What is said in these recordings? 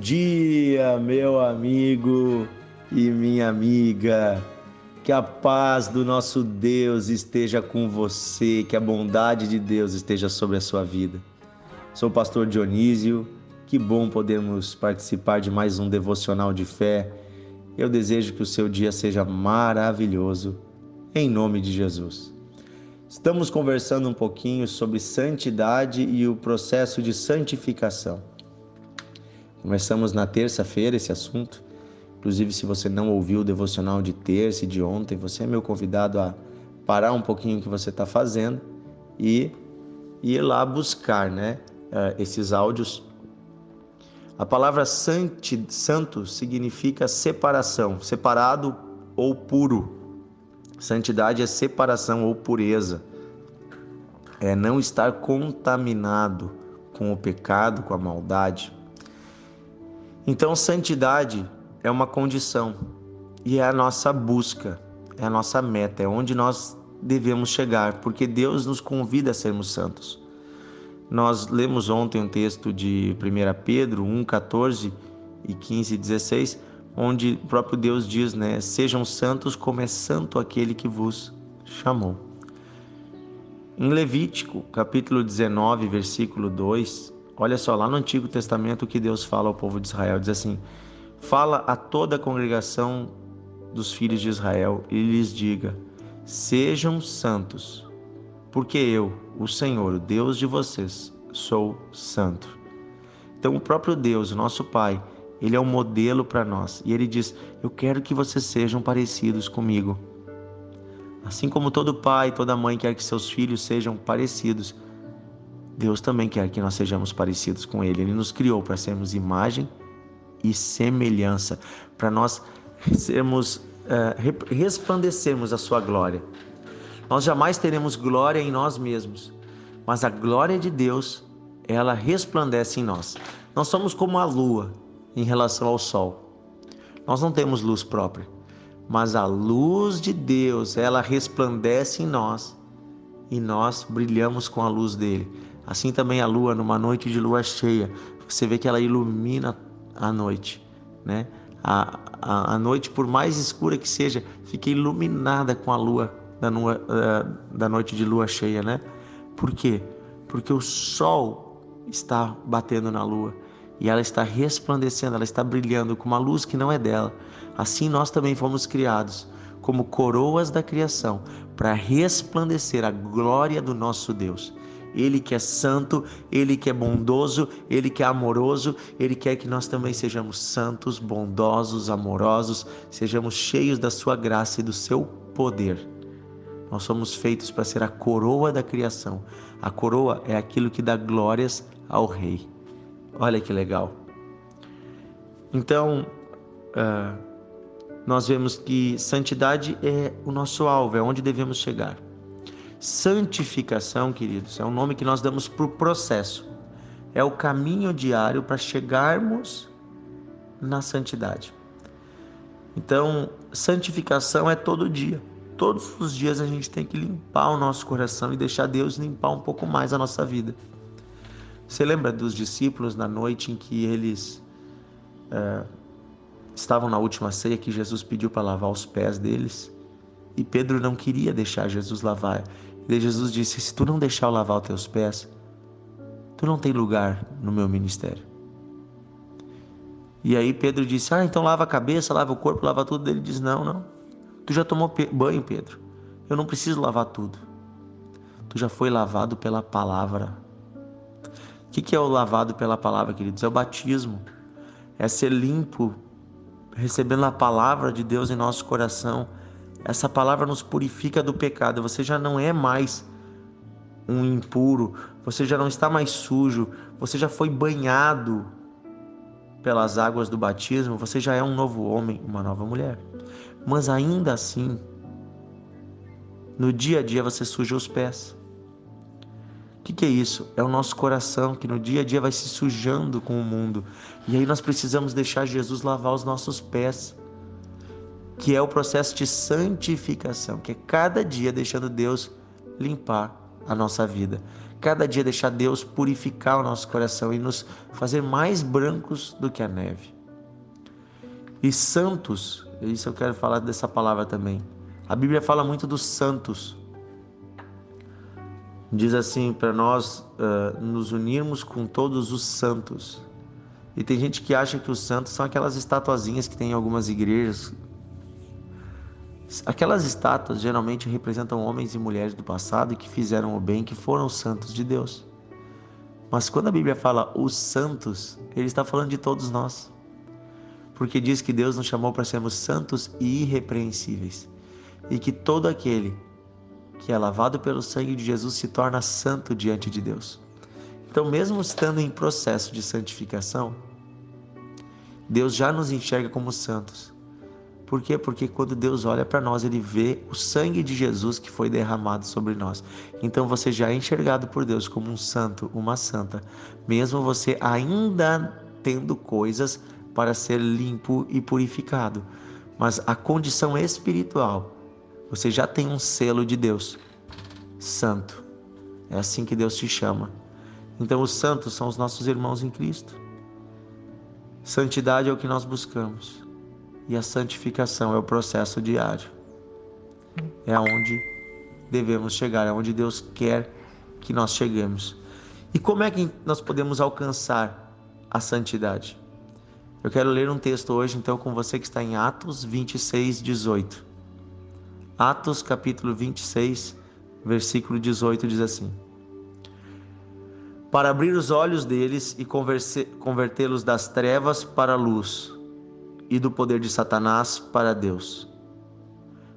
Dia, meu amigo e minha amiga. Que a paz do nosso Deus esteja com você, que a bondade de Deus esteja sobre a sua vida. Sou o pastor Dionísio. Que bom podermos participar de mais um devocional de fé. Eu desejo que o seu dia seja maravilhoso, em nome de Jesus. Estamos conversando um pouquinho sobre santidade e o processo de santificação. Começamos na terça-feira esse assunto. Inclusive, se você não ouviu o devocional de terça e de ontem, você é meu convidado a parar um pouquinho o que você está fazendo e ir lá buscar né, eh, esses áudios. A palavra santi, santo significa separação, separado ou puro. Santidade é separação ou pureza. É não estar contaminado com o pecado, com a maldade. Então, santidade é uma condição e é a nossa busca, é a nossa meta, é onde nós devemos chegar, porque Deus nos convida a sermos santos. Nós lemos ontem um texto de 1 Pedro 1, 14 e 15 16, onde o próprio Deus diz, né? Sejam santos como é santo aquele que vos chamou. Em Levítico, capítulo 19, versículo 2, Olha só, lá no Antigo Testamento o que Deus fala ao povo de Israel, diz assim: Fala a toda a congregação dos filhos de Israel e lhes diga: Sejam santos, porque eu, o Senhor, o Deus de vocês, sou santo. Então, o próprio Deus, o nosso Pai, ele é um modelo para nós e ele diz: Eu quero que vocês sejam parecidos comigo. Assim como todo pai, toda mãe quer que seus filhos sejam parecidos, Deus também quer que nós sejamos parecidos com Ele. Ele nos criou para sermos imagem e semelhança, para nós sermos, uh, resplandecermos a Sua glória. Nós jamais teremos glória em nós mesmos, mas a glória de Deus, ela resplandece em nós. Nós somos como a lua em relação ao sol. Nós não temos luz própria, mas a luz de Deus, ela resplandece em nós e nós brilhamos com a luz dele. Assim também a lua, numa noite de lua cheia, você vê que ela ilumina a noite, né? A, a, a noite, por mais escura que seja, fica iluminada com a lua da, lua, uh, da noite de lua cheia, né? Por quê? Porque o sol está batendo na lua e ela está resplandecendo, ela está brilhando com uma luz que não é dela. Assim nós também fomos criados como coroas da criação para resplandecer a glória do nosso Deus. Ele que é santo, ele que é bondoso, ele que é amoroso, ele quer que nós também sejamos santos, bondosos, amorosos, sejamos cheios da sua graça e do seu poder. Nós somos feitos para ser a coroa da criação. A coroa é aquilo que dá glórias ao Rei. Olha que legal. Então, uh, nós vemos que santidade é o nosso alvo, é onde devemos chegar. Santificação, queridos, é um nome que nós damos para o processo. É o caminho diário para chegarmos na santidade. Então, santificação é todo dia. Todos os dias a gente tem que limpar o nosso coração e deixar Deus limpar um pouco mais a nossa vida. Você lembra dos discípulos na noite em que eles é, estavam na última ceia que Jesus pediu para lavar os pés deles? E Pedro não queria deixar Jesus lavar. E Jesus disse: Se tu não deixar eu lavar os teus pés, tu não tem lugar no meu ministério. E aí Pedro disse: Ah, então lava a cabeça, lava o corpo, lava tudo. Ele diz: Não, não. Tu já tomou banho, Pedro. Eu não preciso lavar tudo. Tu já foi lavado pela palavra. O que é o lavado pela palavra, queridos? É o batismo. É ser limpo, recebendo a palavra de Deus em nosso coração essa palavra nos purifica do pecado. Você já não é mais um impuro, você já não está mais sujo, você já foi banhado pelas águas do batismo, você já é um novo homem, uma nova mulher. Mas ainda assim, no dia a dia você suja os pés. O que, que, é isso? É o nosso coração que no dia a dia vai se sujando com o mundo. E aí nós precisamos deixar Jesus lavar os nossos pés que é o processo de santificação, que é cada dia deixando Deus limpar a nossa vida, cada dia deixar Deus purificar o nosso coração e nos fazer mais brancos do que a neve. E santos, isso eu quero falar dessa palavra também. A Bíblia fala muito dos santos. Diz assim para nós uh, nos unirmos com todos os santos. E tem gente que acha que os santos são aquelas estatuazinhas que tem em algumas igrejas. Aquelas estátuas geralmente representam homens e mulheres do passado que fizeram o bem, que foram santos de Deus. Mas quando a Bíblia fala os santos, ele está falando de todos nós. Porque diz que Deus nos chamou para sermos santos e irrepreensíveis. E que todo aquele que é lavado pelo sangue de Jesus se torna santo diante de Deus. Então, mesmo estando em processo de santificação, Deus já nos enxerga como santos. Por quê? Porque quando Deus olha para nós, ele vê o sangue de Jesus que foi derramado sobre nós. Então você já é enxergado por Deus como um santo, uma santa, mesmo você ainda tendo coisas para ser limpo e purificado. Mas a condição espiritual, você já tem um selo de Deus, santo. É assim que Deus te chama. Então os santos são os nossos irmãos em Cristo. Santidade é o que nós buscamos. E a santificação é o processo diário. É aonde devemos chegar, é onde Deus quer que nós cheguemos. E como é que nós podemos alcançar a santidade? Eu quero ler um texto hoje, então, com você que está em Atos 26, 18. Atos, capítulo 26, versículo 18, diz assim: para abrir os olhos deles e convertê-los das trevas para a luz e do poder de Satanás para Deus,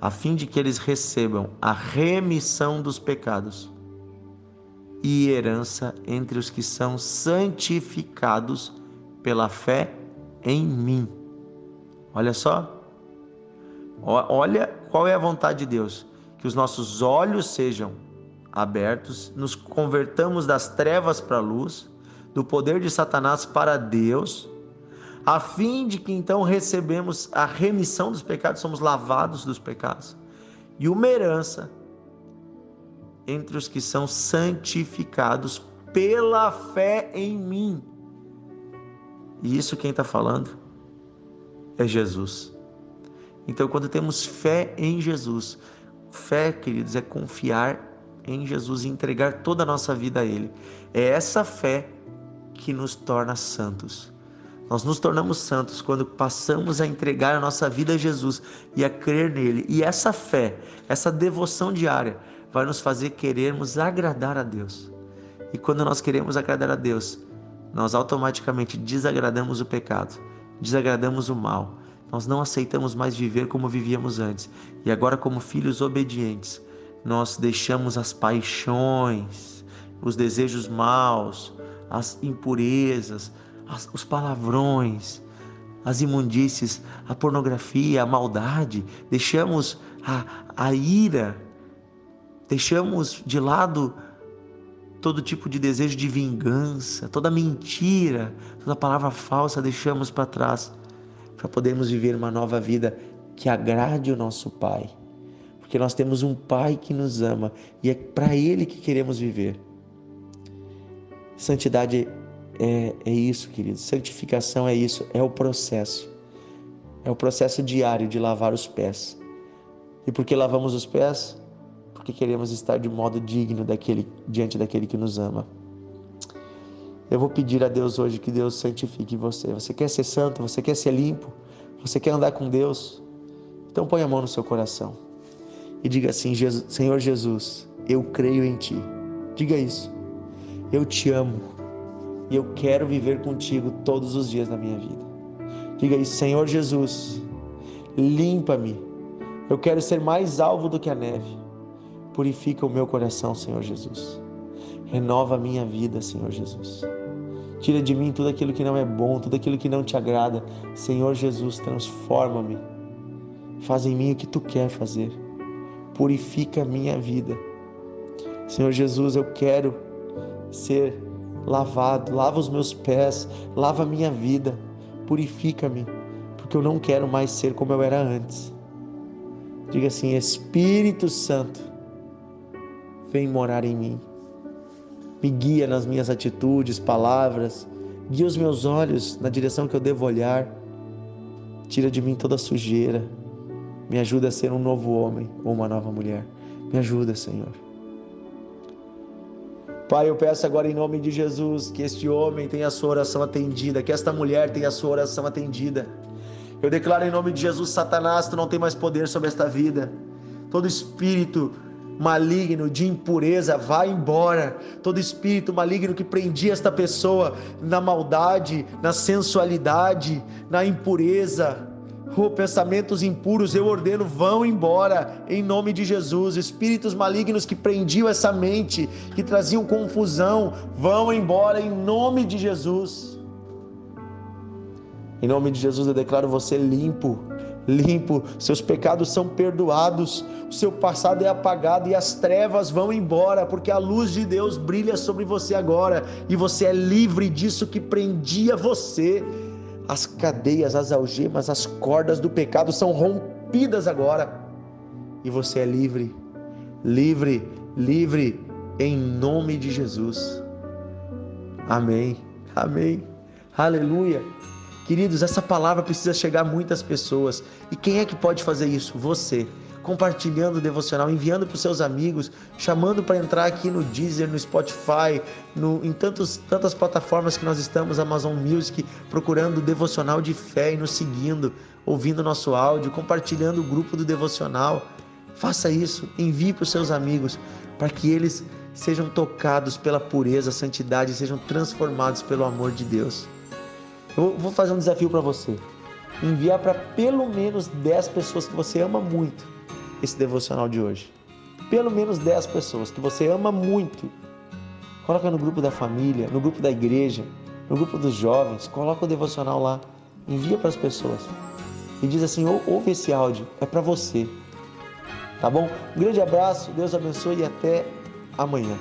a fim de que eles recebam a remissão dos pecados e herança entre os que são santificados pela fé em mim. Olha só. Olha qual é a vontade de Deus: que os nossos olhos sejam abertos, nos convertamos das trevas para a luz, do poder de Satanás para Deus, a fim de que então recebemos a remissão dos pecados, somos lavados dos pecados, e uma herança entre os que são santificados pela fé em mim. E isso quem está falando é Jesus. Então, quando temos fé em Jesus, fé, queridos, é confiar em Jesus e entregar toda a nossa vida a Ele. É essa fé que nos torna santos. Nós nos tornamos santos quando passamos a entregar a nossa vida a Jesus e a crer nele. E essa fé, essa devoção diária, vai nos fazer querermos agradar a Deus. E quando nós queremos agradar a Deus, nós automaticamente desagradamos o pecado, desagradamos o mal. Nós não aceitamos mais viver como vivíamos antes. E agora, como filhos obedientes, nós deixamos as paixões, os desejos maus, as impurezas, as, os palavrões, as imundícies, a pornografia, a maldade, deixamos a, a ira, deixamos de lado todo tipo de desejo de vingança, toda mentira, toda palavra falsa deixamos para trás para podermos viver uma nova vida que agrade o nosso Pai porque nós temos um Pai que nos ama e é para Ele que queremos viver. Santidade é, é isso, queridos. Santificação é isso, é o processo. É o processo diário de lavar os pés. E por que lavamos os pés? Porque queremos estar de modo digno daquele, diante daquele que nos ama. Eu vou pedir a Deus hoje que Deus santifique você. Você quer ser santo? Você quer ser limpo? Você quer andar com Deus? Então põe a mão no seu coração e diga assim: Senhor Jesus, eu creio em Ti. Diga isso. Eu te amo e eu quero viver contigo todos os dias da minha vida. Diga isso, Senhor Jesus, limpa-me. Eu quero ser mais alvo do que a neve. Purifica o meu coração, Senhor Jesus. Renova a minha vida, Senhor Jesus. Tira de mim tudo aquilo que não é bom, tudo aquilo que não te agrada. Senhor Jesus, transforma-me. Faz em mim o que tu quer fazer purifica a minha vida. Senhor Jesus, eu quero ser lavado, lava os meus pés, lava a minha vida, purifica-me, porque eu não quero mais ser como eu era antes. Diga assim: Espírito Santo, vem morar em mim. Me guia nas minhas atitudes, palavras. Guia os meus olhos na direção que eu devo olhar. Tira de mim toda sujeira. Me ajuda a ser um novo homem ou uma nova mulher. Me ajuda, Senhor. Pai, eu peço agora em nome de Jesus que este homem tenha a sua oração atendida, que esta mulher tenha a sua oração atendida. Eu declaro em nome de Jesus, Satanás, tu não tem mais poder sobre esta vida. Todo espírito maligno de impureza vai embora. Todo espírito maligno que prendia esta pessoa na maldade, na sensualidade, na impureza, Oh, pensamentos impuros, eu ordeno, vão embora, em nome de Jesus. Espíritos malignos que prendiam essa mente, que traziam confusão, vão embora, em nome de Jesus. Em nome de Jesus, eu declaro você limpo, limpo, seus pecados são perdoados, o seu passado é apagado e as trevas vão embora, porque a luz de Deus brilha sobre você agora e você é livre disso que prendia você as cadeias, as algemas, as cordas do pecado são rompidas agora. E você é livre, livre, livre, em nome de Jesus. Amém, amém, aleluia. Queridos, essa palavra precisa chegar a muitas pessoas. E quem é que pode fazer isso? Você compartilhando o devocional, enviando para os seus amigos, chamando para entrar aqui no Deezer, no Spotify, no, em tantos, tantas plataformas que nós estamos, Amazon Music, procurando o devocional de fé e nos seguindo, ouvindo nosso áudio, compartilhando o grupo do devocional. Faça isso, envie para os seus amigos, para que eles sejam tocados pela pureza, santidade, sejam transformados pelo amor de Deus. Eu vou fazer um desafio para você. Enviar para pelo menos 10 pessoas que você ama muito esse devocional de hoje. Pelo menos 10 pessoas que você ama muito. Coloca no grupo da família, no grupo da igreja, no grupo dos jovens, coloca o devocional lá, envia para as pessoas. E diz assim: ouve esse áudio, é para você. Tá bom? Um grande abraço, Deus abençoe e até amanhã.